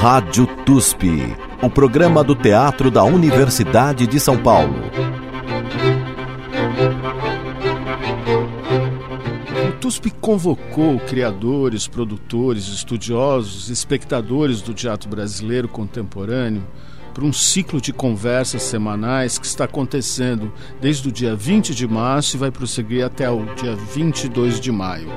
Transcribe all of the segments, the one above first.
Rádio TUSP, o programa do Teatro da Universidade de São Paulo. O TUSP convocou criadores, produtores, estudiosos, espectadores do teatro brasileiro contemporâneo para um ciclo de conversas semanais que está acontecendo desde o dia 20 de março e vai prosseguir até o dia 22 de maio.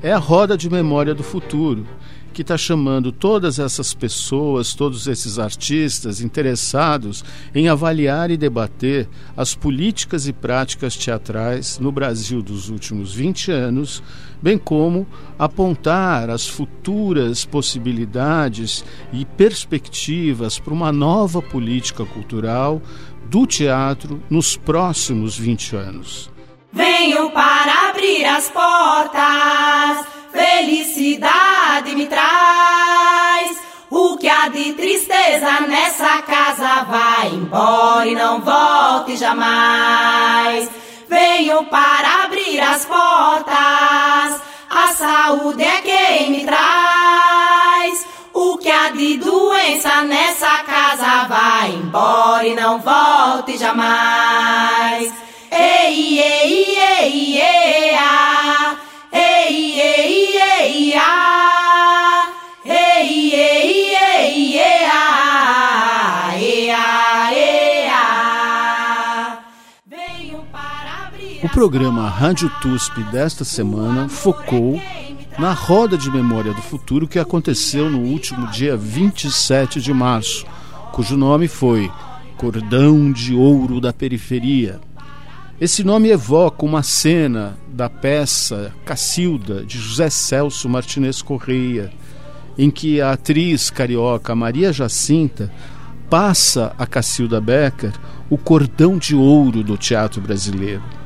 É a roda de memória do futuro, que está chamando todas essas pessoas, todos esses artistas interessados em avaliar e debater as políticas e práticas teatrais no Brasil dos últimos 20 anos, bem como apontar as futuras possibilidades e perspectivas para uma nova política cultural do teatro nos próximos 20 anos. Venho para abrir as portas felicidade me traz. O que há de tristeza nessa casa vai embora e não volte jamais. Venho para abrir as portas, a saúde é quem me traz. O que há de doença nessa casa vai embora e não volte jamais. Ei, ei, programa Rádio TUSP desta semana focou na Roda de Memória do Futuro que aconteceu no último dia 27 de março, cujo nome foi Cordão de Ouro da Periferia. Esse nome evoca uma cena da peça Cacilda, de José Celso Martinez Correia, em que a atriz carioca Maria Jacinta passa a Cacilda Becker o cordão de ouro do teatro brasileiro.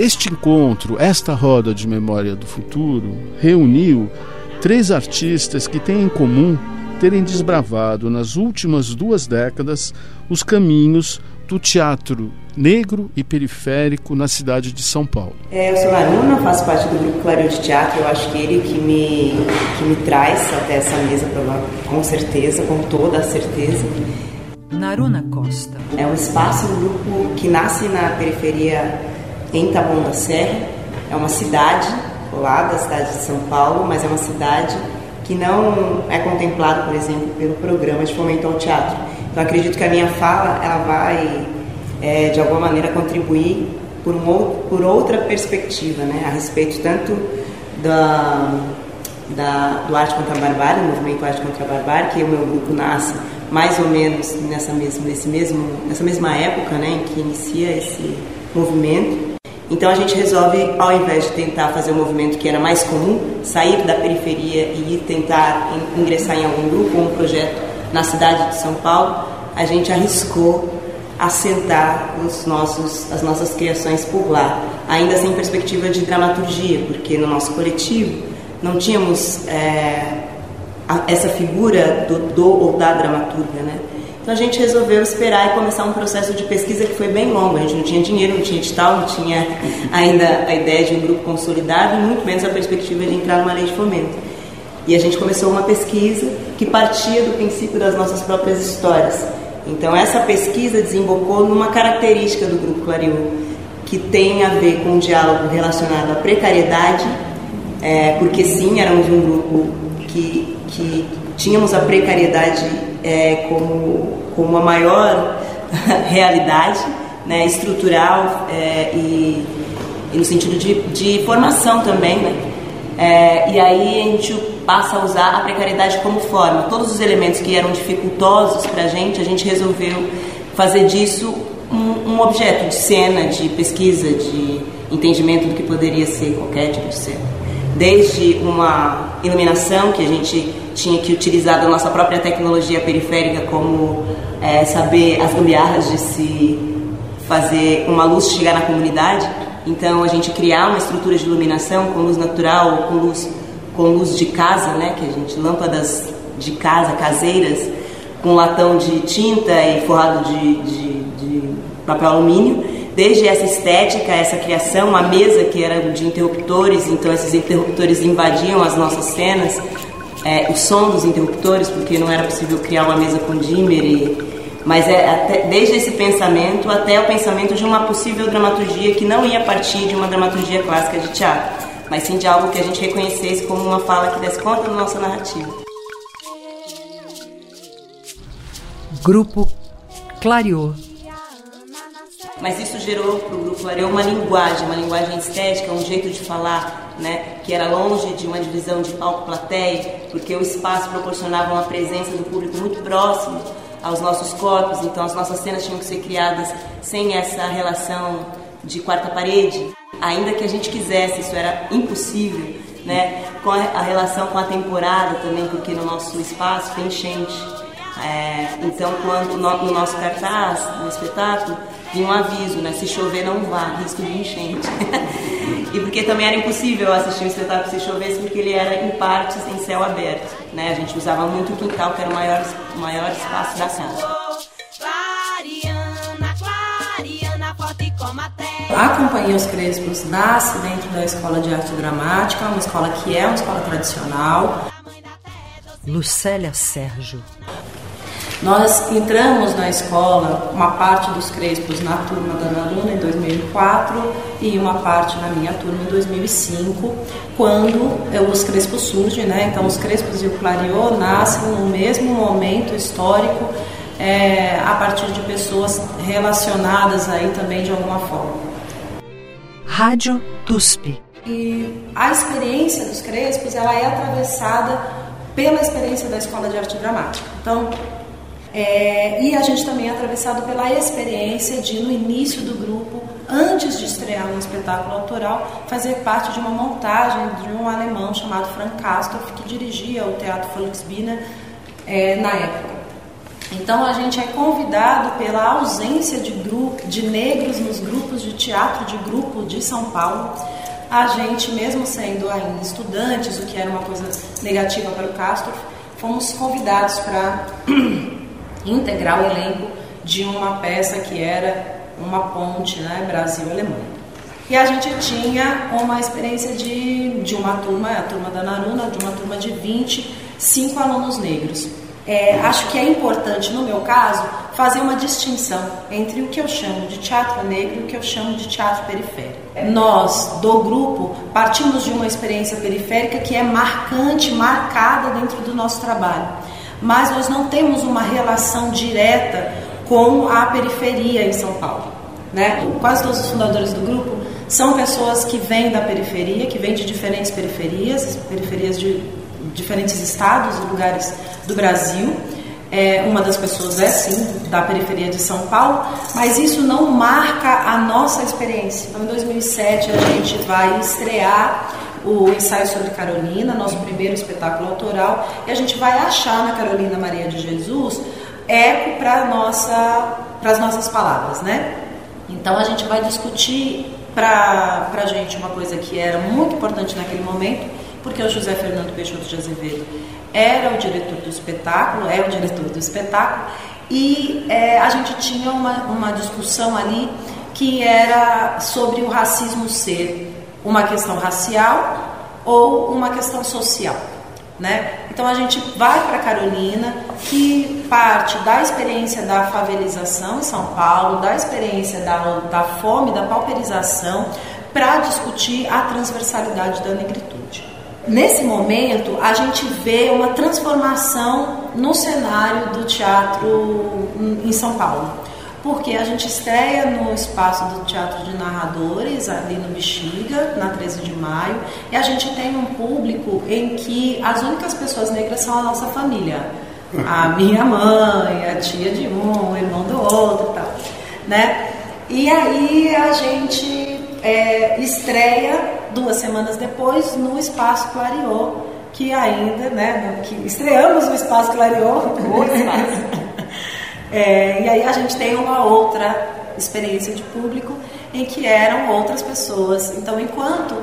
Este encontro, esta roda de memória do futuro, reuniu três artistas que têm em comum terem desbravado nas últimas duas décadas os caminhos do teatro negro e periférico na cidade de São Paulo. É, eu sou Laruna, faço parte do grupo Clareio de Teatro. Eu acho que ele que me, que me traz até essa mesa, com certeza, com toda a certeza. Naruna Costa. É um espaço, um grupo que nasce na periferia em Taboão da Serra. É uma cidade colada à cidade de São Paulo, mas é uma cidade que não é contemplada, por exemplo, pelo programa de fomento ao teatro. Então acredito que a minha fala ela vai é, de alguma maneira contribuir por, um, por outra perspectiva, né, a respeito tanto da, da, do Arte contra a Barbárie, do movimento Arte contra a Barbárie, que o meu grupo nasce mais ou menos nessa mesma, nesse mesmo, nessa mesma época né, em que inicia esse movimento. Então a gente resolve, ao invés de tentar fazer o um movimento que era mais comum, sair da periferia e tentar ingressar em algum grupo ou um projeto na cidade de São Paulo, a gente arriscou assentar os nossos, as nossas criações por lá, ainda sem perspectiva de dramaturgia, porque no nosso coletivo não tínhamos é, essa figura do, do ou da dramaturga, né? Então a gente resolveu esperar e começar um processo de pesquisa que foi bem longo. A gente não tinha dinheiro, não tinha edital, não tinha ainda a ideia de um grupo consolidado e muito menos a perspectiva de entrar numa lei de fomento. E a gente começou uma pesquisa que partia do princípio das nossas próprias histórias. Então essa pesquisa desembocou numa característica do grupo Clarion, que tem a ver com um diálogo relacionado à precariedade, é, porque sim, éramos um grupo que, que tínhamos a precariedade é, como, como a maior realidade né, estrutural é, e, e, no sentido de, de formação também. Né? É, e aí a gente passa a usar a precariedade como forma. Todos os elementos que eram dificultosos para a gente, a gente resolveu fazer disso um, um objeto de cena, de pesquisa, de entendimento do que poderia ser qualquer tipo de cena desde uma iluminação que a gente tinha que utilizar da nossa própria tecnologia periférica, como é, saber as gambiarras de se fazer uma luz chegar na comunidade. Então a gente criar uma estrutura de iluminação com luz natural, com luz com luz de casa, né, que a gente lâmpadas de casa caseiras com latão de tinta e forrado de, de, de papel alumínio. Desde essa estética, essa criação, uma mesa que era de interruptores, então esses interruptores invadiam as nossas cenas, é, o som dos interruptores, porque não era possível criar uma mesa com dimmer e mas é até, desde esse pensamento até o pensamento de uma possível dramaturgia que não ia partir de uma dramaturgia clássica de teatro, mas sim de algo que a gente reconhecesse como uma fala que desse conta da nossa narrativa. Grupo Clareou. Mas isso gerou para o Grupo Clareou uma linguagem, uma linguagem estética, um jeito de falar, né, que era longe de uma divisão de palco-plateia, porque o espaço proporcionava uma presença do público muito próximo aos nossos corpos, então as nossas cenas tinham que ser criadas sem essa relação de quarta parede. Ainda que a gente quisesse, isso era impossível, né? Com a relação com a temporada também, porque no nosso espaço tem enchente. É, então, quando no, nosso cartaz, no espetáculo, vinha um aviso, né? Se chover, não vá, risco de enchente. e porque também era impossível assistir o espetáculo se chovesse, porque ele era em partes em céu aberto, né? A gente usava muito o quintal, que era o maior, o maior espaço da casa. A Companhia Os Crespos nasce dentro da Escola de Arte Dramática, uma escola que é uma escola tradicional. Lucélia Sérgio. Nós entramos na escola, uma parte dos Crespos na turma da Ana Luna em 2004 e uma parte na minha turma em 2005, quando os Crespos surgem, né? Então os Crespos e o Clariô nascem no mesmo momento histórico, é, a partir de pessoas relacionadas aí também de alguma forma. Rádio TUSP. E a experiência dos Crespos, ela é atravessada pela experiência da Escola de Arte Dramática. Então, é, e a gente também é atravessado pela experiência de, no início do grupo, antes de estrear um espetáculo autoral, fazer parte de uma montagem de um alemão chamado Frank Kastorf, que dirigia o Teatro Volksbühne é, na época. Então a gente é convidado pela ausência de, grupo, de negros nos grupos de teatro de grupo de São Paulo. A gente, mesmo sendo ainda estudantes, o que era uma coisa negativa para o Castor, fomos convidados para integrar o elenco de uma peça que era uma ponte, né, Brasil-Alemanha. E a gente tinha uma experiência de, de uma turma, a turma da Naruna, de uma turma de 25 alunos negros. É, acho que é importante, no meu caso, fazer uma distinção entre o que eu chamo de teatro negro e o que eu chamo de teatro periférico. Nós, do grupo, partimos de uma experiência periférica que é marcante, marcada dentro do nosso trabalho mas nós não temos uma relação direta com a periferia em São Paulo. Né? Quase todos os fundadores do grupo são pessoas que vêm da periferia, que vêm de diferentes periferias, periferias de diferentes estados e lugares do Brasil. É, uma das pessoas é sim da periferia de São Paulo, mas isso não marca a nossa experiência. Então, em 2007 a gente vai estrear o ensaio sobre Carolina, nosso primeiro espetáculo autoral, e a gente vai achar na Carolina Maria de Jesus eco para nossa, as nossas palavras, né? Então a gente vai discutir para a gente uma coisa que era muito importante naquele momento, porque o José Fernando Peixoto de Azevedo era o diretor do espetáculo, é o diretor do espetáculo, e é, a gente tinha uma, uma discussão ali que era sobre o racismo ser uma questão racial ou uma questão social. Né? Então a gente vai para Carolina, que parte da experiência da favelização em São Paulo, da experiência da, da fome, da pauperização, para discutir a transversalidade da negritude. Nesse momento, a gente vê uma transformação no cenário do teatro em São Paulo porque a gente estreia no espaço do Teatro de Narradores, ali no Bexiga, na 13 de maio, e a gente tem um público em que as únicas pessoas negras são a nossa família. A minha mãe, a tia de um, o irmão do outro e tal. Né? E aí a gente é, estreia duas semanas depois no Espaço Clariô, que ainda, né, que estreamos no Espaço Clariô. O espaço. É, e aí a gente tem uma outra experiência de público em que eram outras pessoas. Então, enquanto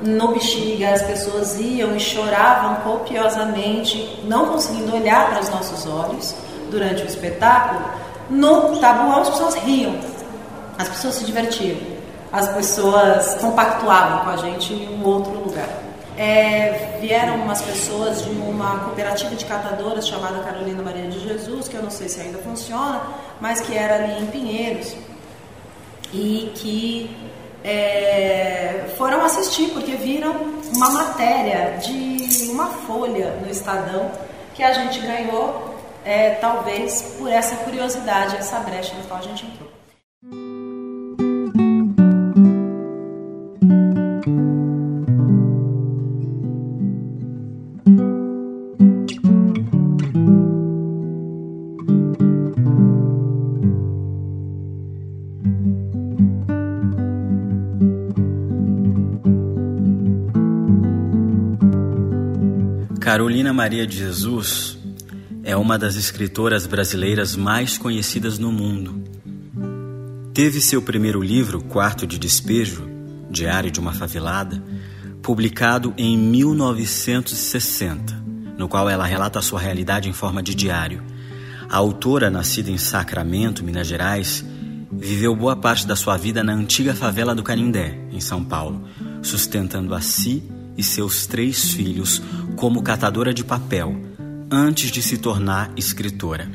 no Bexiga as pessoas iam e choravam copiosamente, não conseguindo olhar para os nossos olhos durante o espetáculo, no Tabuão as pessoas riam, as pessoas se divertiam, as pessoas compactuavam com a gente em um outro lugar. É, vieram umas pessoas de uma cooperativa de catadoras chamada Carolina Maria de Jesus, que eu não sei se ainda funciona, mas que era ali em Pinheiros, e que é, foram assistir porque viram uma matéria de uma folha no Estadão que a gente ganhou, é, talvez por essa curiosidade, essa brecha na qual a gente entrou. Carolina Maria de Jesus é uma das escritoras brasileiras mais conhecidas no mundo. Teve seu primeiro livro, Quarto de Despejo, Diário de uma Favelada, publicado em 1960, no qual ela relata sua realidade em forma de diário. A autora, nascida em Sacramento, Minas Gerais, viveu boa parte da sua vida na antiga favela do Canindé, em São Paulo, sustentando a si e seus três filhos como catadora de papel antes de se tornar escritora.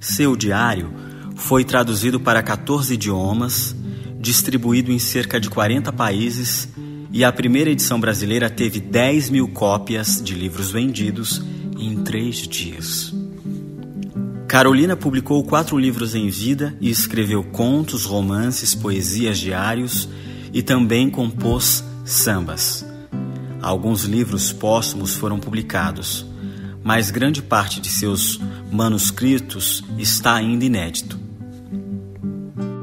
Seu diário foi traduzido para 14 idiomas, distribuído em cerca de 40 países e a primeira edição brasileira teve 10 mil cópias de livros vendidos em três dias. Carolina publicou quatro livros em vida e escreveu contos, romances, poesias diários e também compôs sambas. Alguns livros póstumos foram publicados, mas grande parte de seus manuscritos está ainda inédito.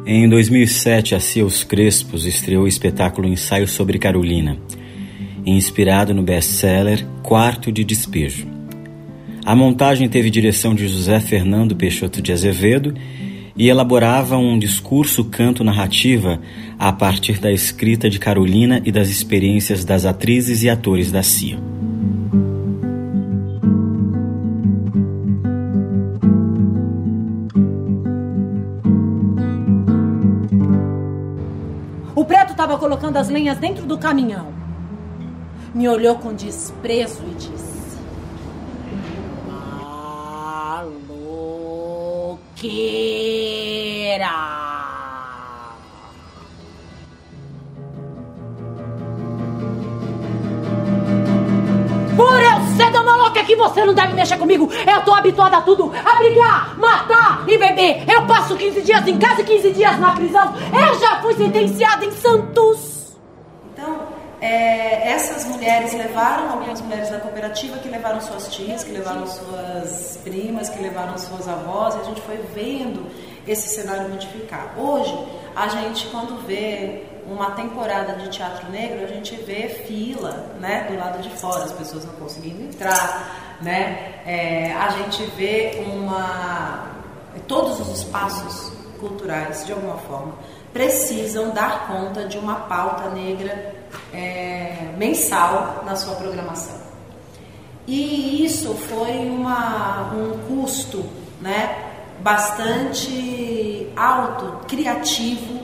Em 2007, a Seus Crespos estreou o espetáculo Ensaio sobre Carolina, inspirado no best-seller Quarto de Despejo. A montagem teve direção de José Fernando Peixoto de Azevedo e elaborava um discurso canto-narrativa a partir da escrita de Carolina e das experiências das atrizes e atores da CIA. O preto estava colocando as lenhas dentro do caminhão. Me olhou com desprezo e disse: Por eu ser da maluca que você não deve mexer comigo. Eu tô habituada a tudo. A brigar, matar e beber. Eu passo 15 dias em casa e 15 dias na prisão. Eu já fui sentenciada em Santos. É, essas mulheres levaram, algumas mulheres da cooperativa que levaram suas tias, que levaram suas primas, que levaram suas avós, e a gente foi vendo esse cenário modificar. Hoje, a gente, quando vê uma temporada de teatro negro, a gente vê fila, né, do lado de fora, as pessoas não conseguindo entrar, né, é, a gente vê uma, todos os espaços culturais, de alguma forma, precisam dar conta de uma pauta negra é, mensal na sua programação. E isso foi uma, um custo, né, bastante alto, criativo,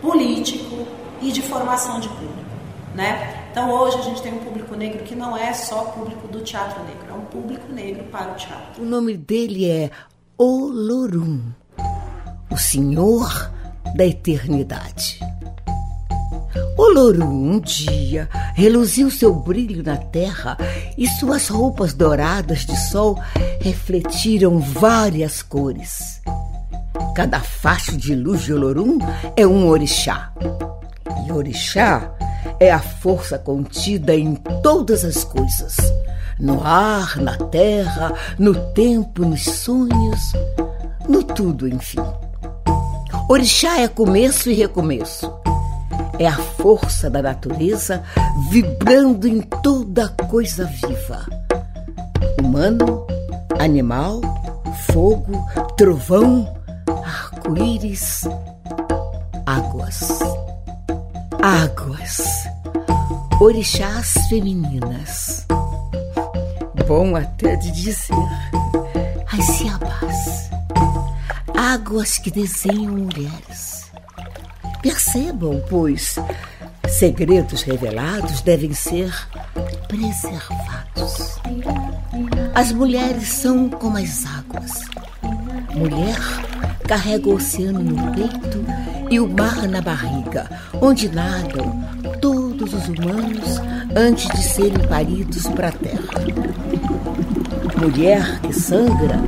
político e de formação de público, né? Então hoje a gente tem um público negro que não é só público do teatro negro, é um público negro para o teatro. O nome dele é Olorum, o Senhor da Eternidade. Olorum um dia reluziu seu brilho na terra e suas roupas douradas de sol refletiram várias cores. Cada facho de luz de Olorum é um orixá. E orixá é a força contida em todas as coisas. No ar, na terra, no tempo, nos sonhos, no tudo, enfim. Orixá é começo e recomeço. É a força da natureza vibrando em toda coisa viva. Humano, animal, fogo, trovão, arco-íris, águas. Águas. Orixás femininas. Bom até de dizer. As ciabás. Águas que desenham mulheres. Percebam, pois, segredos revelados devem ser preservados. As mulheres são como as águas. Mulher carrega o oceano no peito e o mar na barriga, onde nadam todos os humanos antes de serem paridos para a terra. Mulher que sangra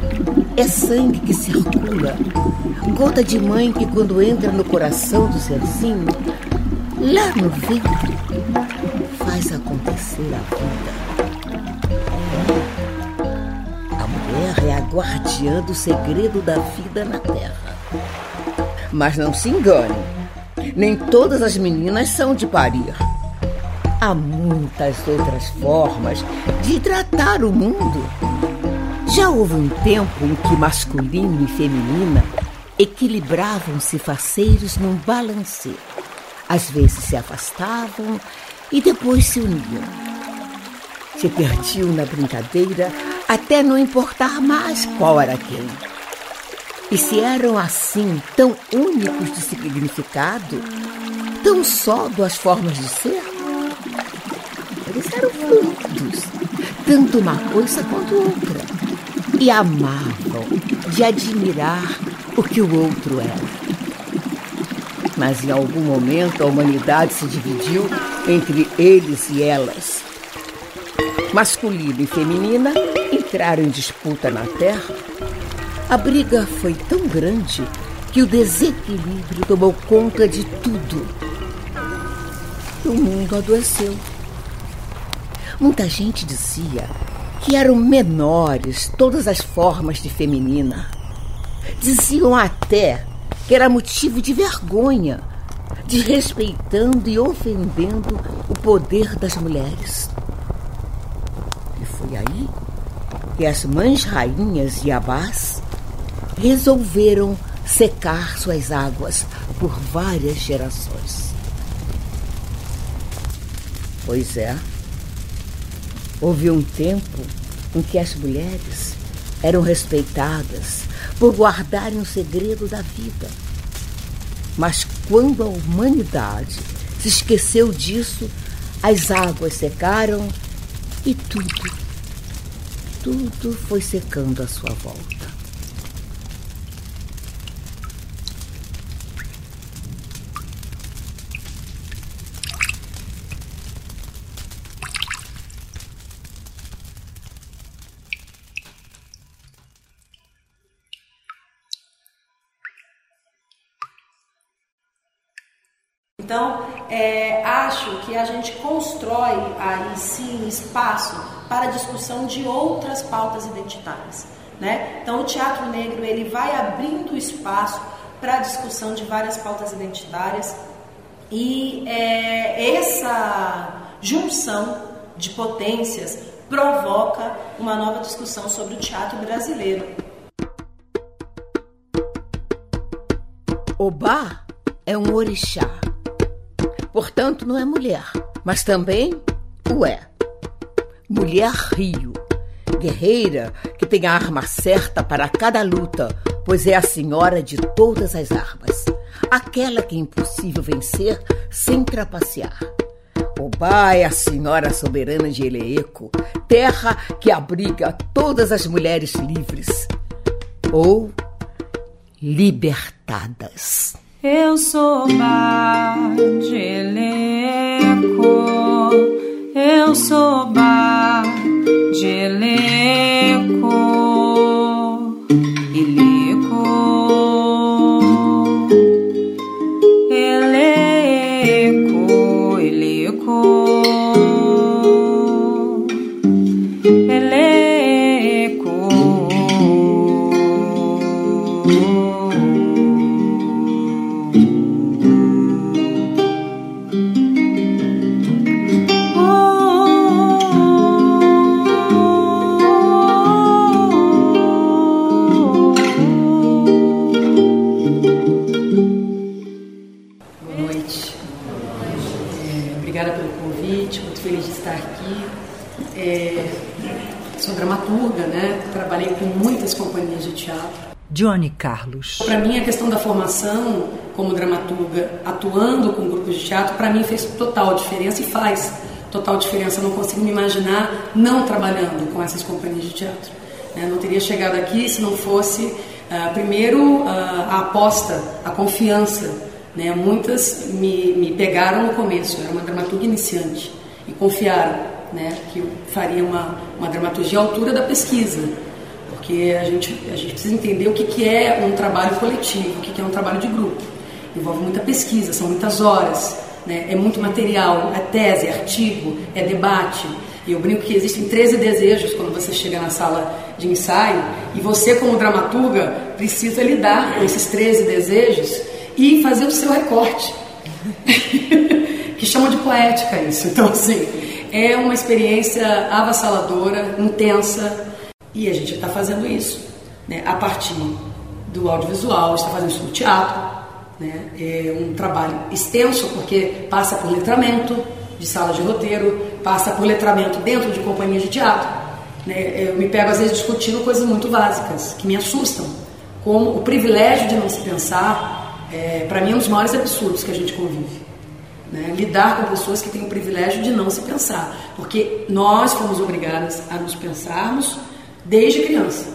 é sangue que circula, gota de mãe que, quando entra no coração do serzinho, lá no ventre, faz acontecer a vida. A mulher é a guardiã do segredo da vida na terra. Mas não se engane, nem todas as meninas são de parir. Há muitas outras formas de tratar o mundo. Já houve um tempo em que masculino e feminina equilibravam-se faceiros num balancê. Às vezes se afastavam e depois se uniam. Se perdiam na brincadeira até não importar mais qual era quem. E se eram assim tão únicos de significado, tão só duas formas de ser, eles eram fluidos, tanto uma coisa quanto outra, e amavam de admirar o que o outro era. Mas em algum momento a humanidade se dividiu entre eles e elas. Masculina e feminina entraram em disputa na Terra. A briga foi tão grande que o desequilíbrio tomou conta de tudo. O mundo adoeceu. Muita gente dizia que eram menores todas as formas de feminina. Diziam até que era motivo de vergonha, desrespeitando e ofendendo o poder das mulheres. E foi aí que as mães rainhas e abás resolveram secar suas águas por várias gerações. Pois é, houve um tempo em que as mulheres eram respeitadas por guardarem o segredo da vida. Mas quando a humanidade se esqueceu disso, as águas secaram e tudo, tudo foi secando à sua volta. Então, é, acho que a gente constrói aí sim espaço para a discussão de outras pautas identitárias. Né? Então, o teatro negro ele vai abrindo espaço para a discussão de várias pautas identitárias e é, essa junção de potências provoca uma nova discussão sobre o teatro brasileiro. Obá é um orixá Portanto, não é mulher, mas também o é. Mulher rio, guerreira que tem a arma certa para cada luta, pois é a senhora de todas as armas. Aquela que é impossível vencer sem trapacear. Obá é a senhora soberana de Eleeco, terra que abriga todas as mulheres livres. Ou libertadas. Eu sou Bajeleco, eu sou ojos. Formação como dramaturga, atuando com grupos de teatro, para mim fez total diferença e faz total diferença. Eu não consigo me imaginar não trabalhando com essas companhias de teatro. Né? Não teria chegado aqui se não fosse, uh, primeiro, uh, a aposta, a confiança. Né? Muitas me, me pegaram no começo, eu era uma dramaturga iniciante, e confiaram né? que eu faria uma, uma dramaturgia à altura da pesquisa porque a gente, a gente precisa entender o que, que é um trabalho coletivo, o que, que é um trabalho de grupo. Envolve muita pesquisa, são muitas horas, né? é muito material, é tese, é artigo, é debate. E eu brinco que existem 13 desejos quando você chega na sala de ensaio e você, como dramaturga, precisa lidar com esses 13 desejos e fazer o seu recorte. que chama de poética isso. Então, assim, é uma experiência avassaladora, intensa, e a gente está fazendo isso né, a partir do audiovisual, está fazendo isso no teatro. Né, é um trabalho extenso, porque passa por letramento de sala de roteiro, passa por letramento dentro de companhias de teatro. Né, eu me pego às vezes discutindo coisas muito básicas, que me assustam, como o privilégio de não se pensar, é, para mim é um dos maiores absurdos que a gente convive. Né? Lidar com pessoas que têm o privilégio de não se pensar, porque nós fomos obrigadas a nos pensarmos desde criança,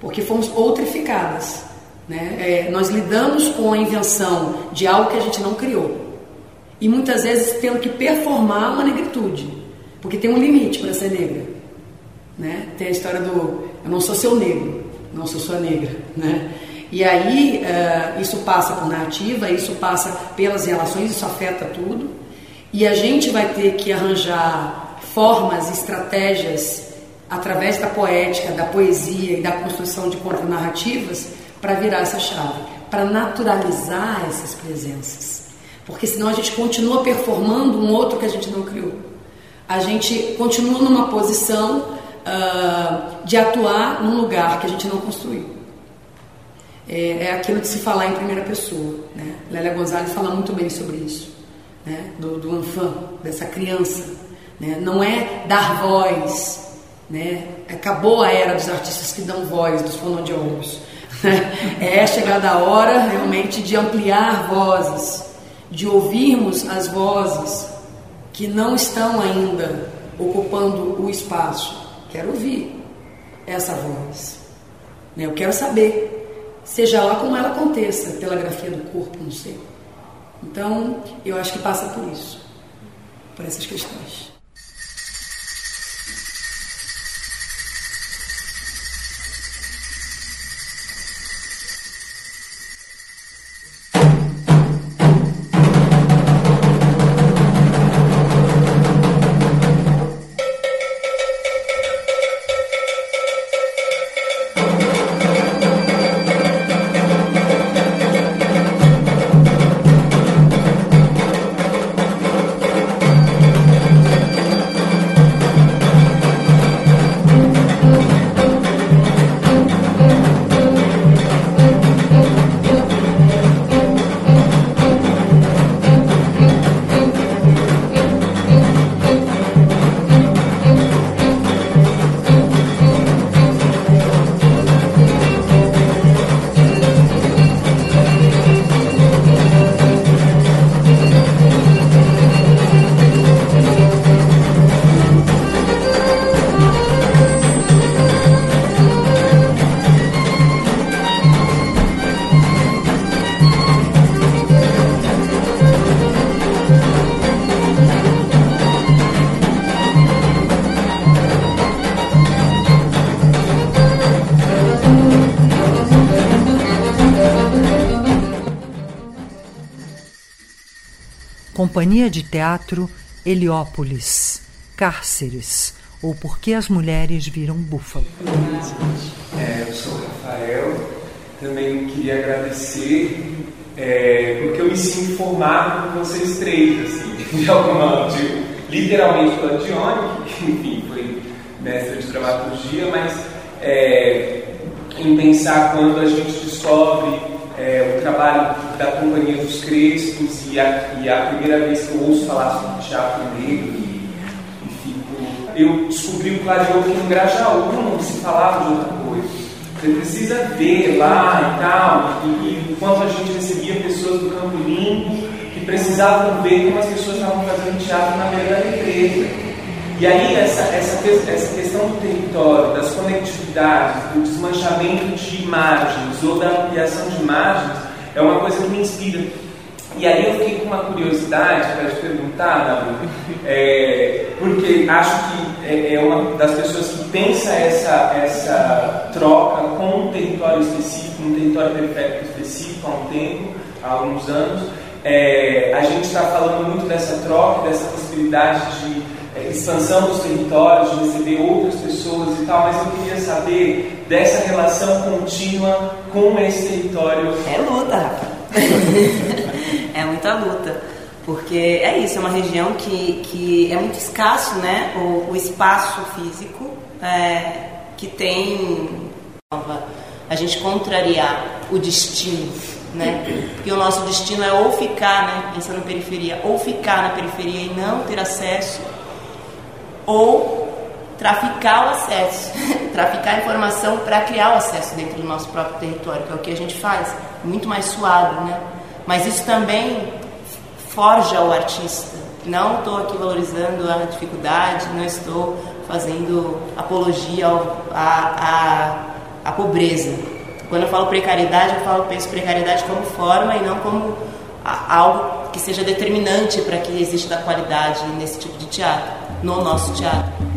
porque fomos outrificadas. Né? É, nós lidamos com a invenção de algo que a gente não criou. E muitas vezes tendo que performar uma negritude, porque tem um limite para ser negra. Né? Tem a história do eu não sou seu negro, não sou sua negra. Né? E aí uh, isso passa por narrativa, isso passa pelas relações, isso afeta tudo. E a gente vai ter que arranjar formas, estratégias através da poética, da poesia e da construção de contranarrativas, para virar essa chave, para naturalizar essas presenças. Porque senão a gente continua performando um outro que a gente não criou. A gente continua numa posição uh, de atuar num lugar que a gente não construiu. É, é, aquilo de se falar em primeira pessoa. Né? Lélia Gonzalez fala muito bem sobre isso, né? do, do enfant, dessa criança. Né? Não é dar voz, né? Acabou a era dos artistas que dão voz, dos fonoaudiólogos. Né? É chegada a hora realmente de ampliar vozes, de ouvirmos as vozes que não estão ainda ocupando o espaço. Quero ouvir essa voz. Né? Eu quero saber, seja lá como ela aconteça, pela grafia do corpo, não sei. Então, eu acho que passa por isso, por essas questões. Companhia de Teatro Heliópolis, Cárceres, ou Por que as Mulheres Viram Búfalo. É, eu sou o Rafael, também queria agradecer, é, porque eu me sinto formado por vocês três, assim, de alguma de, literalmente pela Dione, que enfim, foi mestre de dramaturgia, mas é, em pensar quando a gente descobre é, o trabalho da Companhia dos Crespos e a, e a primeira vez que eu ouço falar sobre teatro negro e, e fico eu descobri o Clareou que no Grajaú não se falava de outra coisa. Você precisa ver lá e tal, e, e enquanto a gente recebia pessoas do Campo Limpo que precisavam ver como as pessoas estavam fazendo teatro na beira da represa. E aí essa, essa, essa questão do território, das conectividades, do desmanchamento de margens ou da ampliação de margens é uma coisa que me inspira. E aí eu fiquei com uma curiosidade para te perguntar, Davi, é, porque acho que é, é, uma das pessoas que pensa essa, essa troca com um território específico, um território periférico específico há um tempo, há alguns anos. É, a gente está falando muito dessa troca, dessa possibilidade de expansão dos territórios, de receber outras pessoas e tal, mas eu queria saber dessa relação contínua com esse território. É luta, Rafa. é muita luta. Porque é isso, é uma região que, que é muito escasso, né? O, o espaço físico é, que tem a gente contrariar o destino, né? Porque o nosso destino é ou ficar, né? Pensando periferia, ou ficar na periferia e não ter acesso ou traficar o acesso, traficar a informação para criar o acesso dentro do nosso próprio território, que é o que a gente faz, muito mais suado, né? Mas isso também forja o artista. Não estou aqui valorizando a dificuldade, não estou fazendo apologia à, à pobreza. Quando eu falo precariedade, eu falo penso precariedade como forma e não como algo que seja determinante para que exista qualidade nesse tipo de teatro, no nosso teatro.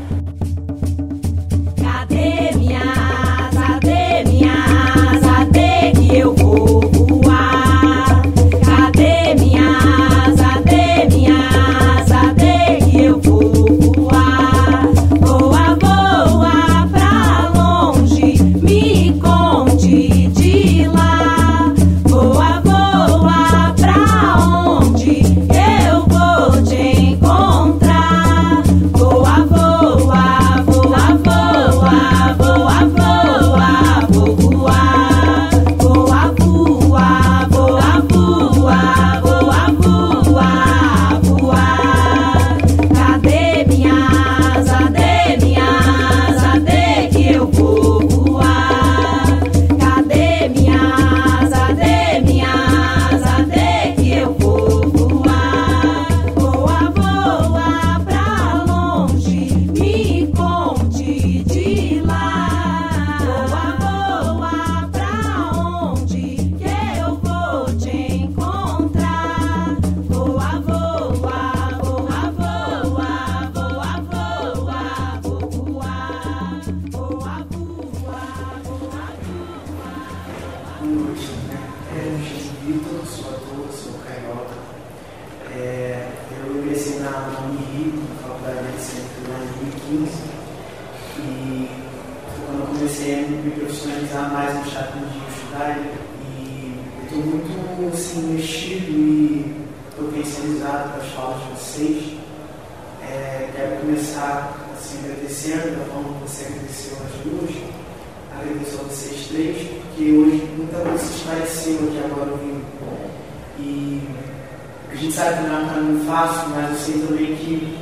Assim, mexido e potencializado com as falas de vocês. É, quero começar assim, agradecendo da forma que você agradeceu as duas agradeço a vocês três, porque hoje muita coisa se esclareceu aqui agora ouvindo. E a gente sabe que não é um caminho fácil, mas eu sei também que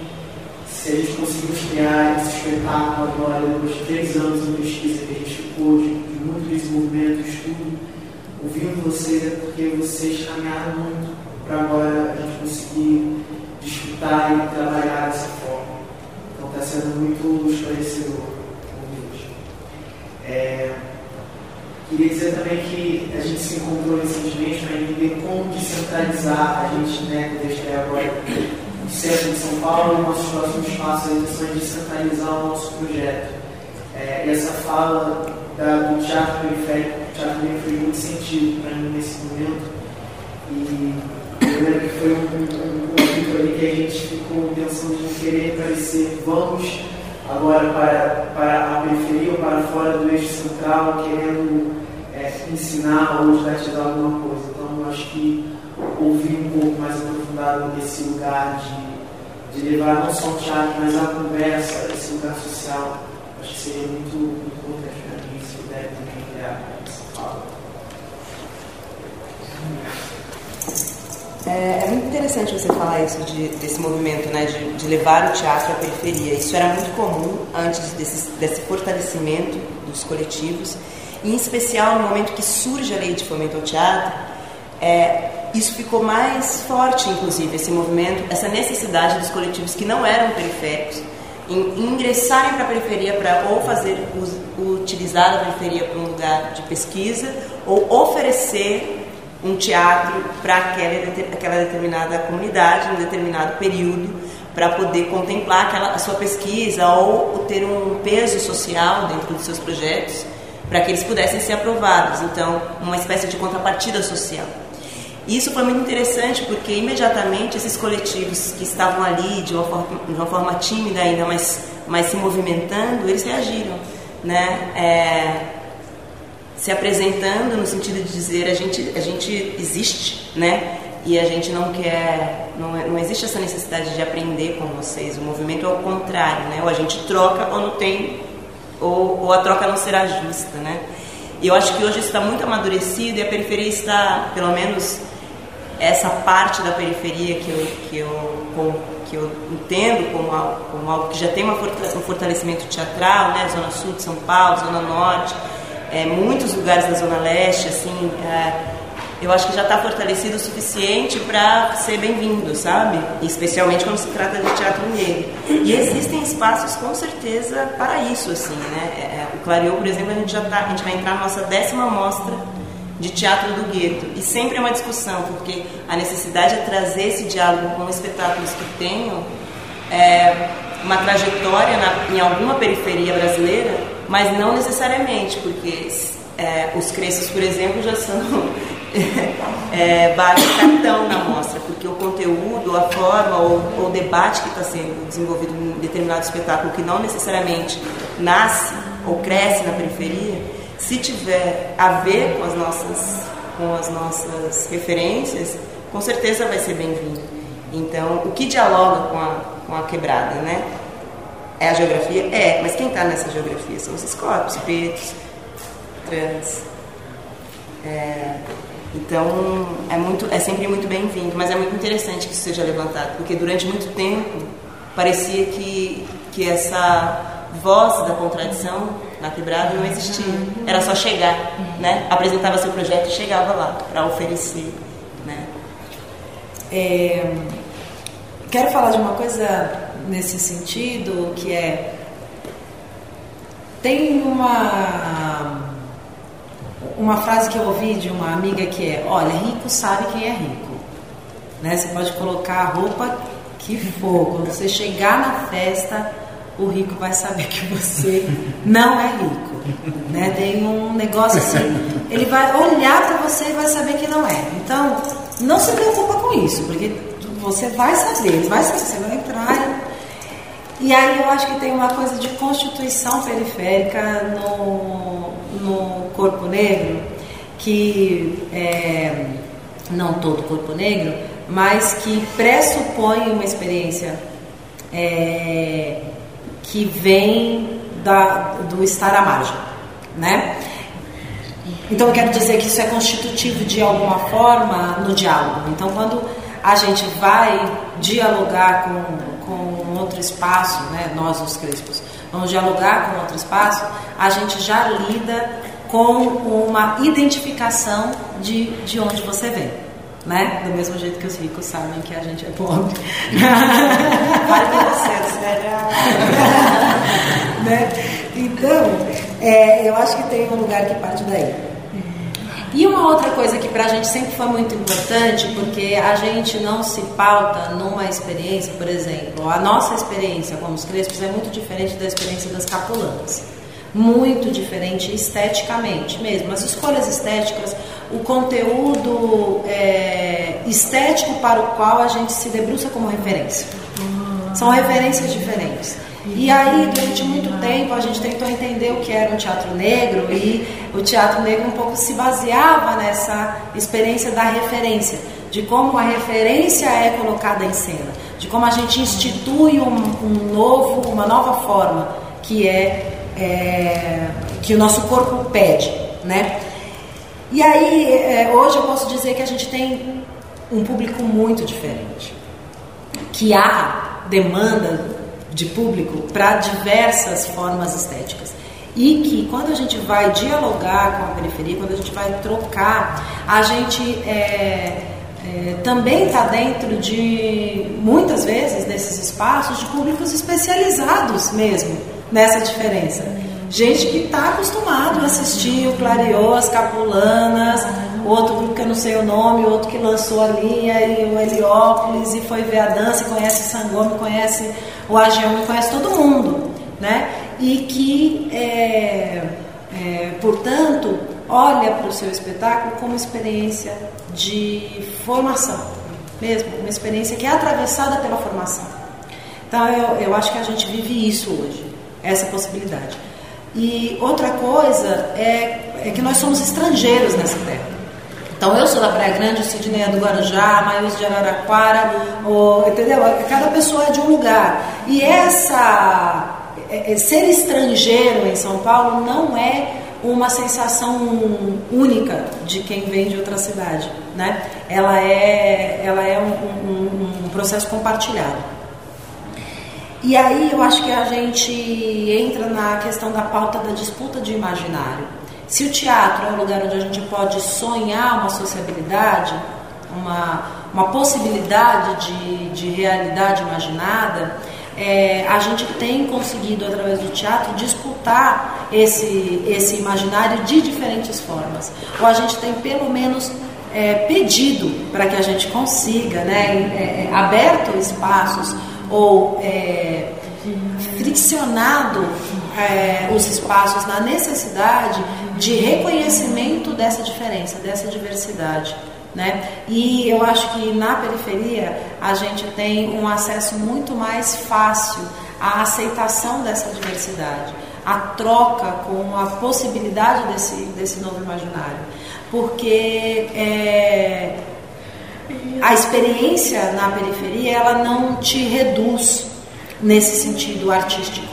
se a gente conseguir criar esse espetáculo agora, depois de três anos de pesquisa que a gente ficou, de, de muito desenvolvimento, estudo, ouvindo vocês é porque vocês caminharam muito para agora a gente conseguir disputar e trabalhar dessa forma. Então está sendo muito esclarecedor. É, queria dizer também que a gente se encontrou recentemente para entender como descentralizar a gente, né, que agora no centro de São Paulo, e nossos próximos passos ainda são descentralizar o nosso projeto. É, essa fala da, do teatro periférico, periférico fez muito sentido para mim nesse momento. E eu lembro que foi um, um, um ali que a gente ficou pensando em querer parecer, vamos agora para, para a periferia ou para fora do eixo central, querendo é, ensinar ou didatizar alguma coisa. Então, eu acho que ouvir um pouco mais aprofundado desse lugar de, de levar não só o teatro, mas a conversa, esse lugar social, acho que seria muito, muito importante para mim, se puder também criar. É, é muito interessante você falar isso de, desse movimento, né, de, de, levar o teatro à periferia. Isso era muito comum antes desse, desse fortalecimento dos coletivos, e em especial no momento que surge a lei de fomento ao teatro, é, isso ficou mais forte, inclusive, esse movimento, essa necessidade dos coletivos que não eram periféricos ingressarem para a periferia para ou fazer utilizar a periferia para um lugar de pesquisa ou oferecer um teatro para aquela, aquela determinada comunidade, um determinado período, para poder contemplar aquela, a sua pesquisa ou ter um peso social dentro dos seus projetos, para que eles pudessem ser aprovados. Então, uma espécie de contrapartida social. E isso foi muito interessante porque imediatamente esses coletivos que estavam ali de uma forma, de uma forma tímida ainda, mas, mas se movimentando, eles reagiram, né? É, se apresentando no sentido de dizer a gente, a gente existe, né? E a gente não quer, não, é, não existe essa necessidade de aprender com vocês. O movimento é o contrário, né? Ou a gente troca ou não tem, ou, ou a troca não será justa, né? E eu acho que hoje está muito amadurecido e a periferia está, pelo menos essa parte da periferia que eu, que eu, que eu entendo como algo, como algo que já tem uma, um fortalecimento teatral, né? Zona Sul de São Paulo, Zona Norte, é, muitos lugares da Zona Leste, assim, é, eu acho que já está fortalecido o suficiente para ser bem-vindo, sabe? Especialmente quando se trata de teatro negro. E existem espaços com certeza para isso, assim, né? É, é o Clareou, por exemplo, a gente já tá, a gente vai entrar na nossa décima mostra de teatro do gueto. E sempre é uma discussão, porque a necessidade é trazer esse diálogo com espetáculos que tenham é, uma trajetória na, em alguma periferia brasileira, mas não necessariamente, porque é, os Cresces, por exemplo, já são é, base cartão na mostra, porque o conteúdo, a forma ou, ou o debate que está sendo desenvolvido em determinado espetáculo, que não necessariamente nasce ou cresce na periferia, se tiver a ver com as nossas, com as nossas referências, com certeza vai ser bem-vindo. Então, o que dialoga com a, com a quebrada, né? É a geografia? É, mas quem está nessa geografia? São os corpos, pretos, trans. É, então, é, muito, é sempre muito bem-vindo, mas é muito interessante que isso seja levantado, porque durante muito tempo parecia que, que essa voz da contradição na quebrada não existia. Era só chegar, né? Apresentava seu projeto e chegava lá para oferecer, né? É, quero falar de uma coisa nesse sentido que é tem uma uma frase que eu ouvi de uma amiga que é olha rico sabe quem é rico né você pode colocar a roupa que for quando você chegar na festa o rico vai saber que você não é rico. Né? Tem um negócio assim, ele vai olhar para você e vai saber que não é. Então, não se preocupa com isso, porque você vai saber, vai saber, você vai entrar. E aí eu acho que tem uma coisa de constituição periférica no, no corpo negro, que é, não todo corpo negro, mas que pressupõe uma experiência é, que vem da, do estar à margem, né? Então eu quero dizer que isso é constitutivo de alguma forma no diálogo. Então quando a gente vai dialogar com, com outro espaço, né, nós os crespos, vamos dialogar com outro espaço, a gente já lida com uma identificação de, de onde você vem né? Do mesmo jeito que os ricos sabem que a gente é pobre. Né? Então, é, eu acho que tem um lugar que parte daí. E uma outra coisa que para a gente sempre foi muito importante, porque a gente não se pauta numa experiência, por exemplo, a nossa experiência como os crespos é muito diferente da experiência das capulantes muito diferente esteticamente mesmo. As escolhas estéticas, o conteúdo é, estético para o qual a gente se debruça como referência. São referências diferentes. E aí, durante muito tempo, a gente tentou entender o que era um teatro negro e o teatro negro um pouco se baseava nessa experiência da referência, de como a referência é colocada em cena, de como a gente institui um, um novo, uma nova forma que é é, que o nosso corpo pede, né? E aí, é, hoje eu posso dizer que a gente tem um público muito diferente, que há demanda de público para diversas formas estéticas e que quando a gente vai dialogar com a periferia, quando a gente vai trocar, a gente é, é, também está dentro de muitas vezes desses espaços de públicos especializados mesmo nessa diferença. Gente que está acostumado a assistir o Clareou, as Capulanas, outro grupo que eu não sei o nome, outro que lançou a linha, e o Heliópolis, e foi ver a dança, e conhece o Sangome, conhece o Agião, conhece todo mundo, né? E que, é, é, portanto, olha para o seu espetáculo como experiência de formação, mesmo, uma experiência que é atravessada pela formação. Então, eu, eu acho que a gente vive isso hoje, essa possibilidade. E outra coisa é, é que nós somos estrangeiros nessa terra. Então eu sou da Praia Grande, o Sidney é do Guarujá, Maius de Araraquara, ou, entendeu? Cada pessoa é de um lugar. E essa é, é, ser estrangeiro em São Paulo não é uma sensação única de quem vem de outra cidade, né? Ela é, ela é um, um, um processo compartilhado. E aí eu acho que a gente entra na questão da pauta da disputa de imaginário. Se o teatro é um lugar onde a gente pode sonhar uma sociabilidade, uma, uma possibilidade de, de realidade imaginada, é, a gente tem conseguido, através do teatro, disputar esse, esse imaginário de diferentes formas. Ou a gente tem, pelo menos, é, pedido para que a gente consiga, né, é, é aberto espaços ou é, friccionado é, os espaços na necessidade de reconhecimento dessa diferença, dessa diversidade. Né? E eu acho que na periferia a gente tem um acesso muito mais fácil à aceitação dessa diversidade, à troca com a possibilidade desse, desse novo imaginário. Porque é, a experiência na periferia ela não te reduz nesse sentido artístico.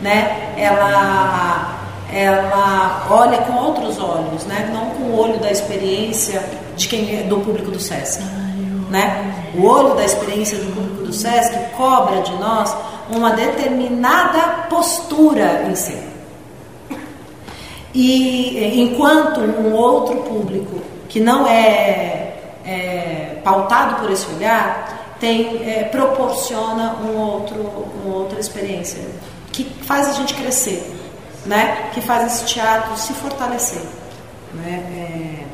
Né? Ela ela olha com outros olhos, né? não com o olho da experiência de quem é do público do SESC. Né? O olho da experiência do público do SESC cobra de nós uma determinada postura em si. E enquanto um outro público que não é, é pautado por esse olhar tem é, proporciona um outro, uma outra experiência que faz a gente crescer né, que faz esse teatro se fortalecer. Né? É...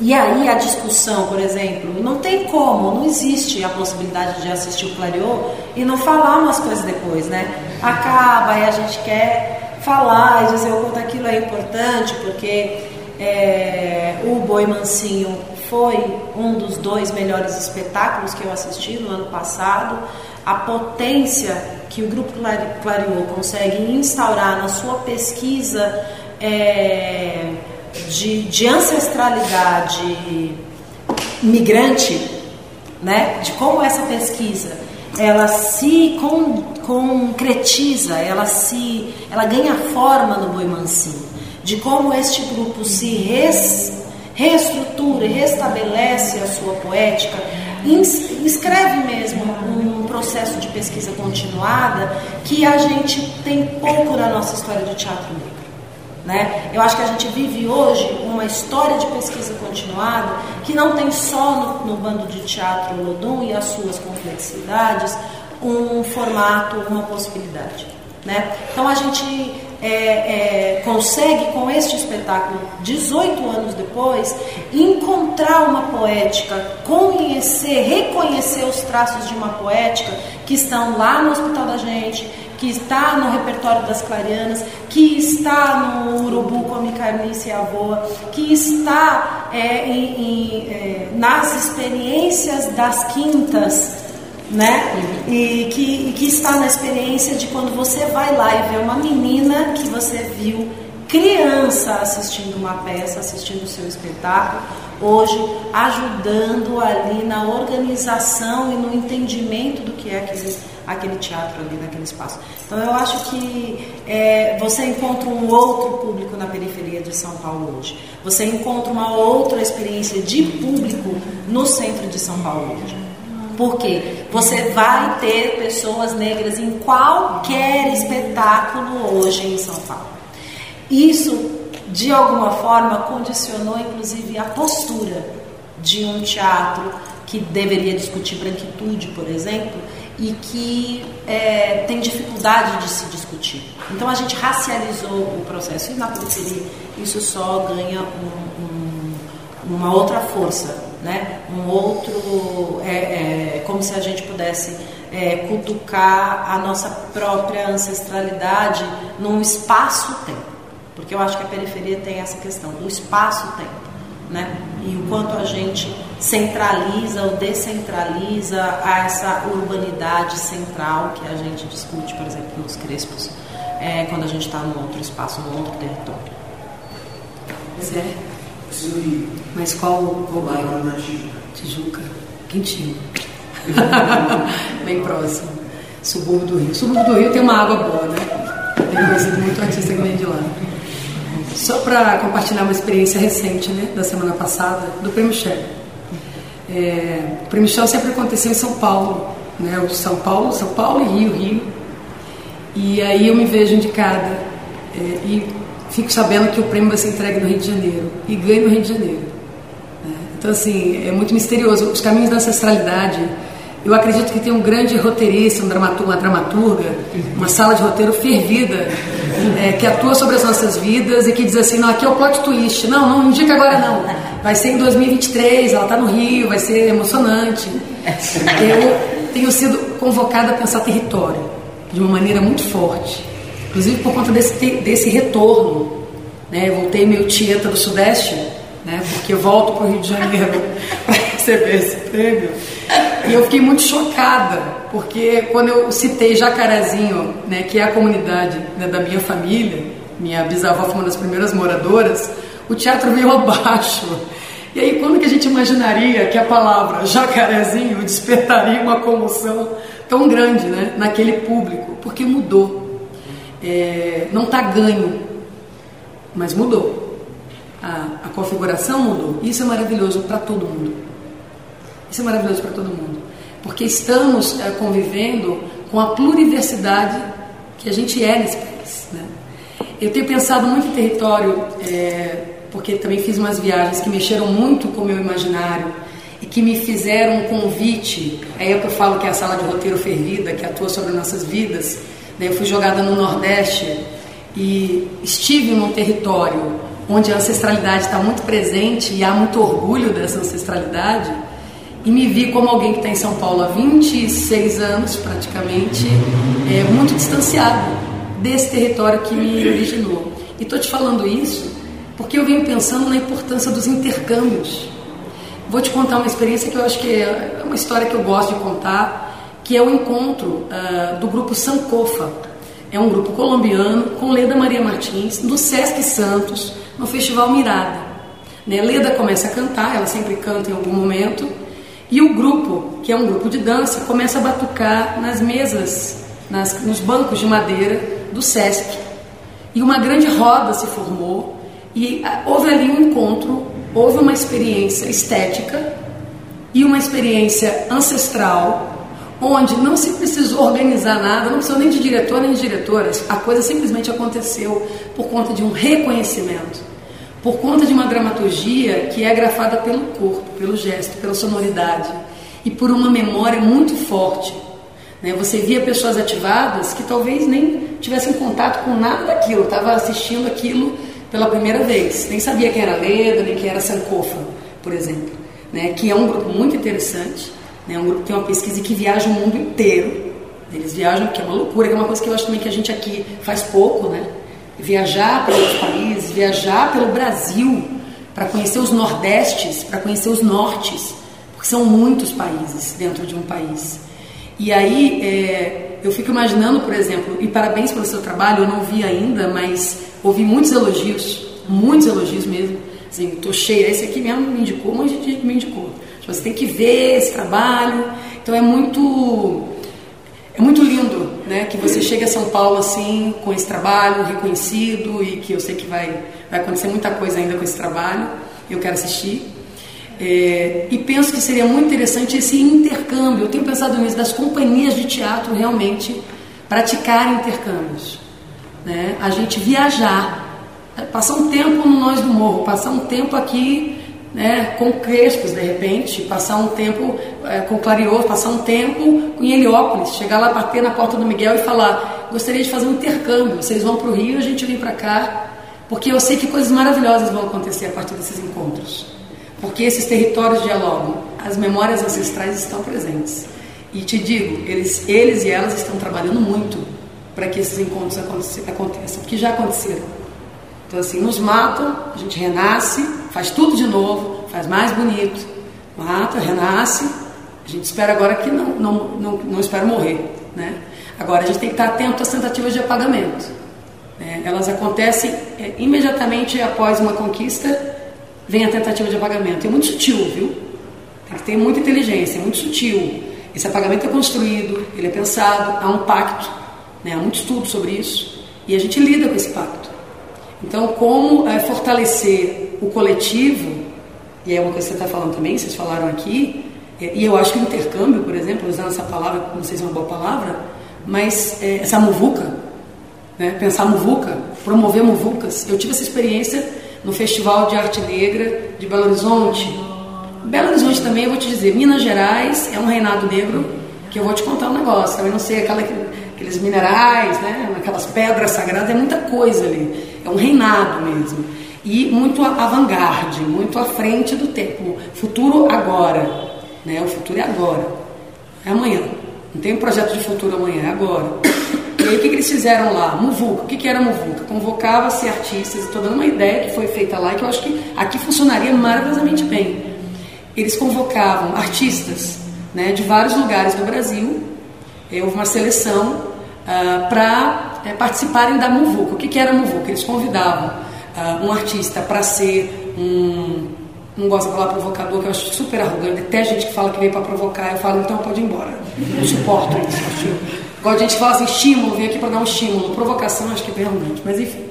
E aí a discussão, por exemplo, não tem como, não existe a possibilidade de assistir o Clareô e não falar umas coisas depois, né? Acaba e a gente quer falar e dizer o quanto aquilo é importante, porque é, o Boi Mansinho foi um dos dois melhores espetáculos que eu assisti no ano passado. A potência que o Grupo Clariô consegue instaurar na sua pesquisa é, de, de ancestralidade migrante, né, de como essa pesquisa ela se con, concretiza, ela se, ela ganha forma no Boi Mansinho, de como este grupo se res, reestrutura e restabelece a sua poética, escreve mesmo um processo de pesquisa continuada que a gente tem pouco na nossa história do teatro negro. Né? Eu acho que a gente vive hoje uma história de pesquisa continuada que não tem só no, no bando de teatro Lodum e as suas complexidades um formato, uma possibilidade. Né? Então a gente é, é, consegue com este espetáculo, 18 anos depois, encontrar uma poética, conhecer, reconhecer os traços de uma poética que estão lá no Hospital da Gente, que está no repertório das Clarianas, que está no Urubu Come Carnice e Avoa, que está é, em, em, é, nas experiências das quintas né? E que, que está na experiência de quando você vai lá e vê uma menina que você viu criança assistindo uma peça, assistindo o seu espetáculo, hoje ajudando ali na organização e no entendimento do que é aquele, aquele teatro ali naquele espaço. Então eu acho que é, você encontra um outro público na periferia de São Paulo hoje. Você encontra uma outra experiência de público no centro de São Paulo hoje. Por quê? Você vai ter pessoas negras em qualquer espetáculo hoje em São Paulo. Isso, de alguma forma, condicionou inclusive a postura de um teatro que deveria discutir branquitude, por exemplo, e que é, tem dificuldade de se discutir. Então a gente racializou o processo e na periferia isso só ganha um, um, uma outra força, né? um outro. É, é, como se a gente pudesse é, cutucar a nossa própria ancestralidade num espaço-tempo. Porque eu acho que a periferia tem essa questão do espaço-tempo. Né? E o quanto a gente centraliza ou descentraliza essa urbanidade central que a gente discute, por exemplo, nos Crespos, é, quando a gente está num outro espaço, num outro território. É. Mas qual o bairro? Tijuca. Quentinho. Bem próximo. Subúrbio do Rio. Subúrbio do Rio tem uma água boa, né? Tem conhecido muito artista que vem de lá. Só para compartilhar uma experiência recente, né, da semana passada, do Prêmio Shell. É, o Prêmio Shell sempre aconteceu em São Paulo, né, o São Paulo, São Paulo e Rio, Rio. E aí eu me vejo indicada é, e fico sabendo que o prêmio vai ser entregue no Rio de Janeiro e ganho no Rio de Janeiro. Né? Então assim é muito misterioso. Os caminhos da ancestralidade eu acredito que tem um grande roteirista, um dramaturgo, uma dramaturga, uma sala de roteiro fervida, é, que atua sobre as nossas vidas e que diz assim, não, aqui é o plot twist. Não, não indica agora não. Vai ser em 2023, ela está no Rio, vai ser emocionante. Eu tenho sido convocada a pensar território de uma maneira muito forte. Inclusive por conta desse, desse retorno. Né? Voltei meio tieta do Sudeste, né? porque eu volto para o Rio de Janeiro para receber esse prêmio. E eu fiquei muito chocada, porque quando eu citei Jacarezinho, né, que é a comunidade né, da minha família, minha bisavó foi uma das primeiras moradoras, o teatro veio abaixo. E aí, quando que a gente imaginaria que a palavra jacarezinho despertaria uma comoção tão grande né, naquele público? Porque mudou. É, não está ganho, mas mudou. A, a configuração mudou. Isso é maravilhoso para todo mundo. Isso é maravilhoso para todo mundo, porque estamos é, convivendo com a pluriversidade que a gente é nesse país. Né? Eu tenho pensado muito em território, é, porque também fiz umas viagens que mexeram muito com o meu imaginário e que me fizeram um convite. É eu que eu falo que é a sala de roteiro fervida, que atua sobre nossas vidas. Né? Eu fui jogada no Nordeste e estive num território onde a ancestralidade está muito presente e há muito orgulho dessa ancestralidade e me vi como alguém que está em São Paulo há 26 anos, praticamente, é, muito distanciado desse território que me originou. E estou te falando isso porque eu venho pensando na importância dos intercâmbios. Vou te contar uma experiência que eu acho que é uma história que eu gosto de contar, que é o encontro uh, do grupo Sankofa. É um grupo colombiano com Leda Maria Martins, do Sesc Santos, no Festival Mirada. Né? Leda começa a cantar, ela sempre canta em algum momento, e o grupo, que é um grupo de dança, começa a batucar nas mesas, nas, nos bancos de madeira do SESC. E uma grande roda se formou e ah, houve ali um encontro, houve uma experiência estética e uma experiência ancestral, onde não se precisou organizar nada, não precisou nem de diretor nem de diretoras, a coisa simplesmente aconteceu por conta de um reconhecimento por conta de uma dramaturgia que é grafada pelo corpo, pelo gesto, pela sonoridade e por uma memória muito forte. Né? Você via pessoas ativadas que talvez nem tivessem contato com nada daquilo, estava assistindo aquilo pela primeira vez, nem sabia quem era Leda, nem quem era Sankofa, por exemplo, né? que é um grupo muito interessante, né? um grupo que tem uma pesquisa que viaja o mundo inteiro. Eles viajam, que é uma loucura, que é uma coisa que eu acho também que a gente aqui faz pouco, né? viajar para outros países, viajar pelo Brasil para conhecer os nordestes, para conhecer os nortes, porque são muitos países dentro de um país. E aí é, eu fico imaginando, por exemplo, e parabéns pelo seu trabalho, eu não vi ainda, mas ouvi muitos elogios, muitos elogios mesmo. Assim, tô cheia, esse aqui mesmo me indicou, um monte de gente me indicou. Você tem que ver esse trabalho. Então é muito é muito lindo, né, que você chegue a São Paulo assim, com esse trabalho reconhecido e que eu sei que vai vai acontecer muita coisa ainda com esse trabalho. Eu quero assistir. É, e penso que seria muito interessante esse intercâmbio. Eu tenho pensado nisso, das companhias de teatro realmente praticarem intercâmbios. Né? A gente viajar, passar um tempo no Nós do Morro, passar um tempo aqui né, com Crespos, de repente, passar um tempo é, com Clarior, passar um tempo em Heliópolis, chegar lá, bater na porta do Miguel e falar: gostaria de fazer um intercâmbio, vocês vão para o Rio, a gente vem para cá, porque eu sei que coisas maravilhosas vão acontecer a partir desses encontros. Porque esses territórios dialogam, as memórias ancestrais estão presentes. E te digo, eles, eles e elas estão trabalhando muito para que esses encontros aconteçam, que já aconteceram. Então, assim, nos matam, a gente renasce, faz tudo de novo, faz mais bonito, mata, renasce. A gente espera agora que não, não, não, não espera morrer, né? Agora, a gente tem que estar atento às tentativas de apagamento. Né? Elas acontecem é, imediatamente após uma conquista vem a tentativa de apagamento. É muito sutil, viu? Tem que ter muita inteligência, é muito sutil. Esse apagamento é construído, ele é pensado, há um pacto, né? há muito estudo sobre isso, e a gente lida com esse pacto. Então, como é, fortalecer o coletivo, e é uma coisa que você está falando também, vocês falaram aqui, e eu acho que o intercâmbio, por exemplo, usando essa palavra, não sei se é uma boa palavra, mas é, essa muvuca, né? pensar muvuca, promover muvucas. Eu tive essa experiência no Festival de Arte Negra de Belo Horizonte. Belo Horizonte também, eu vou te dizer, Minas Gerais é um reinado negro que eu vou te contar um negócio. Eu não sei, aquela, aqueles minerais, né, aquelas pedras sagradas, é muita coisa ali. É um reinado mesmo. E muito avant-garde, muito à frente do tempo. Futuro agora. Né? O futuro é agora. É amanhã. Não tem um projeto de futuro amanhã, é agora. E aí o que, que eles fizeram lá? Muvuca. O que, que era Muvuca? Convocava-se artistas, estou dando uma ideia que foi feita lá e que eu acho que aqui funcionaria maravilhosamente bem. Eles convocavam artistas né, de vários lugares do Brasil, houve uma seleção uh, ah, para é, participarem da Muvuca. O que, que era Muvuca? Eles convidavam uh, um artista para ser um. Não gosto de falar provocador, que eu acho super arrogante. Até gente que fala que veio para provocar, eu falo, então pode ir embora. Não suporto isso. Igual a gente fala assim, estímulo, vem aqui para dar um estímulo. Provocação, acho que é realmente, mas enfim,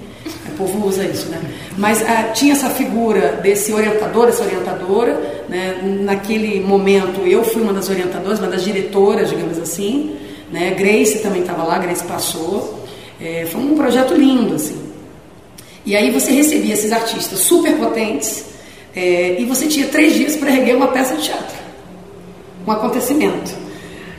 o povo usa isso, né? Mas ah, tinha essa figura desse orientador, essa orientadora, né? Naquele momento, eu fui uma das orientadoras, uma das diretoras, digamos assim, né? Grace também estava lá, Grace passou. É, foi um projeto lindo, assim. E aí você recebia esses artistas super potentes é, e você tinha três dias para erguer uma peça de teatro, um acontecimento.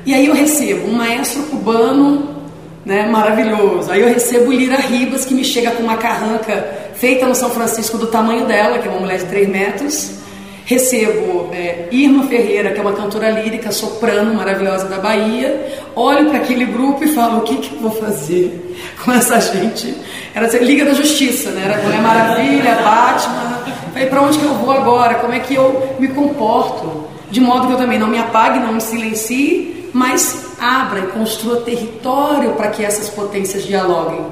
E aí eu recebo um maestro cubano né, maravilhoso. Aí eu recebo Lira Ribas, que me chega com uma carranca feita no São Francisco do tamanho dela, que é uma mulher de 3 metros. Recebo é, Irma Ferreira, que é uma cantora lírica, soprano maravilhosa da Bahia. Olho para aquele grupo e falo: o que, que eu vou fazer com essa gente? Era assim, Liga da Justiça, né? Era Mulher Maravilha, Batman. Falei: para onde que eu vou agora? Como é que eu me comporto? De modo que eu também não me apague, não me silencie mas abra e construa território para que essas potências dialoguem.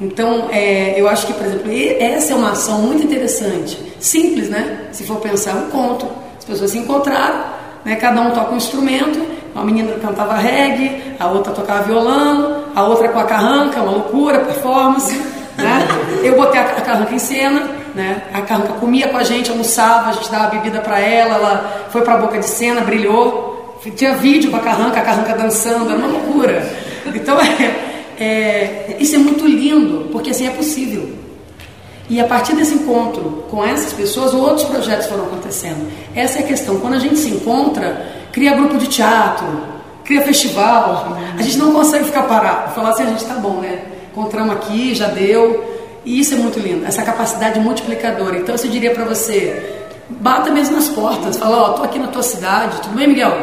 Então, é, eu acho que, por exemplo, essa é uma ação muito interessante, simples, né? Se for pensar, um encontro. As pessoas se encontraram, né? cada um toca um instrumento, uma menina cantava reggae, a outra tocava violão, a outra com a carranca, uma loucura, performance. Né? Eu botei a carranca em cena, né? a carranca comia com a gente, almoçava, a gente dava bebida para ela, ela foi para a boca de cena, brilhou. Tinha vídeo com a carranca, a carranca dançando, era uma loucura. Então, é, é, isso é muito lindo, porque assim é possível. E a partir desse encontro com essas pessoas, outros projetos foram acontecendo. Essa é a questão. Quando a gente se encontra, cria grupo de teatro, cria festival, a gente não consegue ficar parado, falar assim, a gente tá bom, né? Encontramos aqui, já deu. E isso é muito lindo, essa capacidade multiplicadora. Então, eu diria para você, bata mesmo nas portas, fala, ó, oh, tô aqui na tua cidade, tudo bem, Miguel?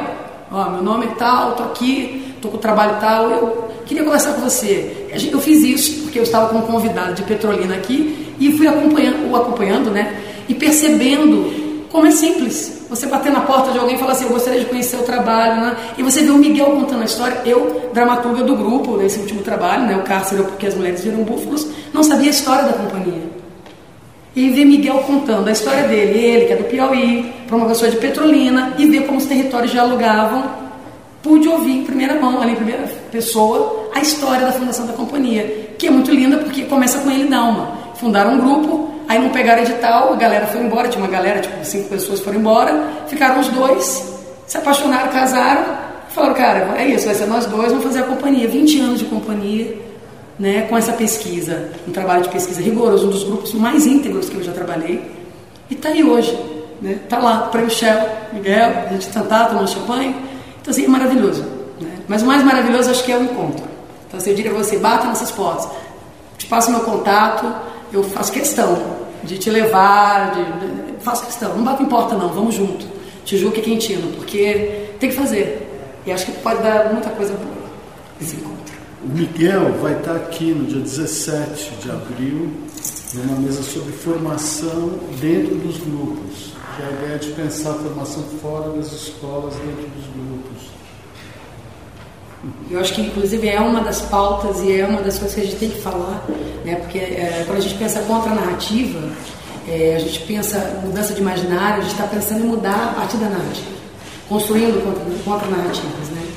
Ó, meu nome é tal, tô aqui, tô com o trabalho tal, eu queria conversar com você. Eu fiz isso porque eu estava com um convidado de Petrolina aqui e fui acompanhando, o acompanhando, né? E percebendo como é simples. Você bater na porta de alguém e falar assim, eu gostaria de conhecer o trabalho, né? E você vê o Miguel contando a história. Eu, dramaturga do grupo, desse último trabalho, né? O cárcere porque as mulheres viram búfalos, não sabia a história da companhia. E ver Miguel contando a história dele, ele que é do Piauí, pessoa de Petrolina, e ver como os territórios dialogavam, pude ouvir em primeira mão, ali em primeira pessoa, a história da fundação da companhia, que é muito linda porque começa com ele Dalma. Fundaram um grupo, Aí não pegaram edital, a galera foi embora, tinha uma galera, tipo, cinco pessoas foram embora, ficaram os dois, se apaixonaram, casaram, falaram, cara, é isso, vai ser nós dois, vamos fazer a companhia. 20 anos de companhia, né, com essa pesquisa, um trabalho de pesquisa rigoroso, um dos grupos mais íntegros que eu já trabalhei. E tá aí hoje, né? Tá lá, Prêmio Shell, Miguel, a gente tentar tomar champanhe. Então, assim, é maravilhoso. Né? Mas o mais maravilhoso acho que é o encontro. Então, assim, eu diria a você, bata nessas portas, te passo meu contato, eu faço questão de te levar, de, de, faço questão, não bate em porta não, vamos junto. Tijuca e Quintino, porque tem que fazer. E acho que pode dar muita coisa boa esse encontro. O Miguel vai estar aqui no dia 17 de abril, numa mesa sobre formação dentro dos grupos. Que a ideia é de pensar a formação fora das escolas, dentro dos grupos. Eu acho que, inclusive, é uma das pautas e é uma das coisas que a gente tem que falar, né? porque é, quando a gente pensa contra a narrativa, é, a gente pensa mudança de imaginário, a gente está pensando em mudar a partir da narrativa, construindo contra, contra narrativas. Né?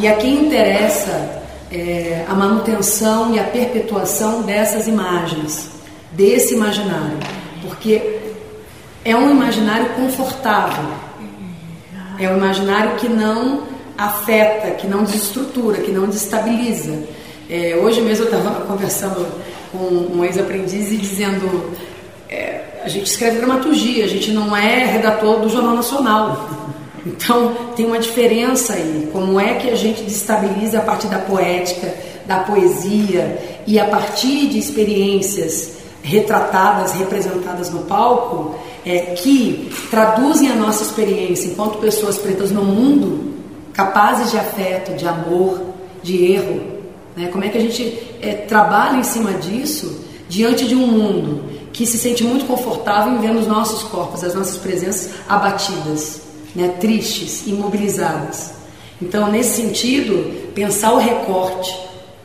E a quem interessa é, a manutenção e a perpetuação dessas imagens, desse imaginário, porque é um imaginário confortável, é um imaginário que não afeta, que não desestrutura, que não desestabiliza. É, hoje mesmo eu estava conversando com um ex-aprendiz e dizendo: é, a gente escreve dramaturgia, a gente não é redator do Jornal Nacional. Então tem uma diferença aí. Como é que a gente desestabiliza a partir da poética, da poesia e a partir de experiências retratadas, representadas no palco, é, que traduzem a nossa experiência enquanto pessoas pretas no mundo capazes de afeto, de amor, de erro. Né? Como é que a gente é, trabalha em cima disso diante de um mundo que se sente muito confortável em vendo os nossos corpos, as nossas presenças abatidas, né? tristes, imobilizadas. Então, nesse sentido, pensar o recorte,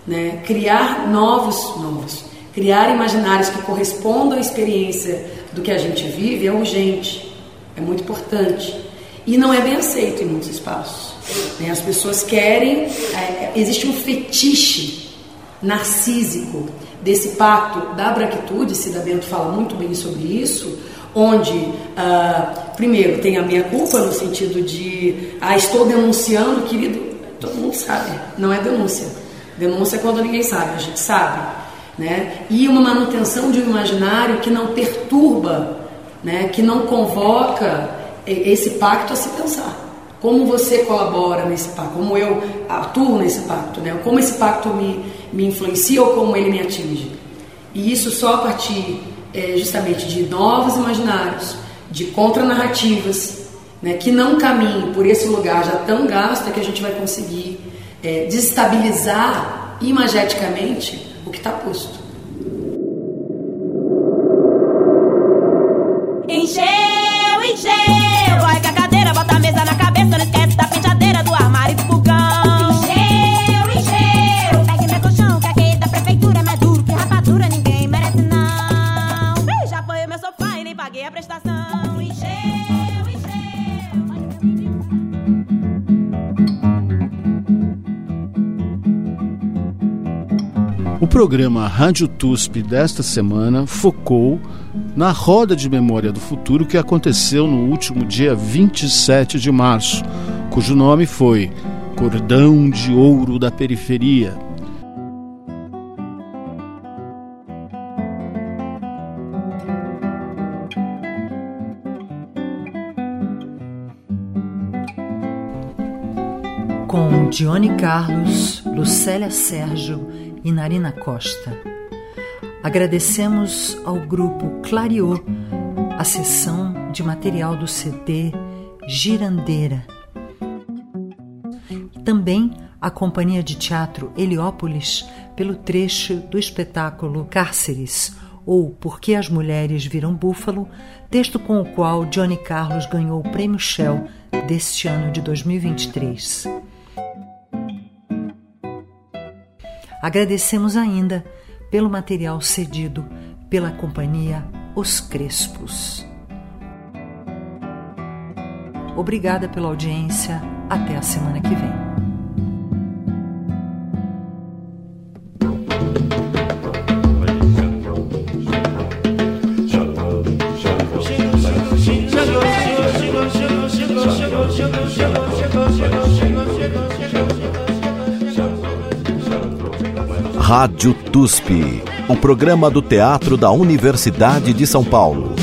né? criar novos, novos, criar imaginários que correspondam à experiência do que a gente vive é urgente, é muito importante. E não é bem aceito em muitos espaços. Né? As pessoas querem, é, existe um fetiche narcísico desse pacto da branquitude, Cida Bento fala muito bem sobre isso, onde, ah, primeiro, tem a minha culpa no sentido de, ah, estou denunciando, querido, todo mundo sabe, não é denúncia. Denúncia é quando ninguém sabe, a gente sabe. Né? E uma manutenção de um imaginário que não perturba, né? que não convoca esse pacto a se pensar. Como você colabora nesse pacto, como eu atuo nesse pacto, né? como esse pacto me, me influencia ou como ele me atinge. E isso só a partir é, justamente de novos imaginários, de contranarrativas, né? que não caminhem por esse lugar já tão gasto que a gente vai conseguir é, desestabilizar imageticamente o que está posto. O programa Rádio TUSP desta semana focou na Roda de Memória do Futuro que aconteceu no último dia 27 de março, cujo nome foi Cordão de Ouro da Periferia. Com Dione Carlos, Lucélia Sérgio e Narina Costa. Agradecemos ao grupo Clariô a sessão de material do CD Girandeira. Também a Companhia de Teatro Heliópolis pelo trecho do espetáculo Cárceres, ou Por que as Mulheres Viram Búfalo, texto com o qual Johnny Carlos ganhou o Prêmio Shell deste ano de 2023. Agradecemos ainda pelo material cedido pela companhia Os Crespos. Obrigada pela audiência. Até a semana que vem. Rádio TUSP, o programa do Teatro da Universidade de São Paulo.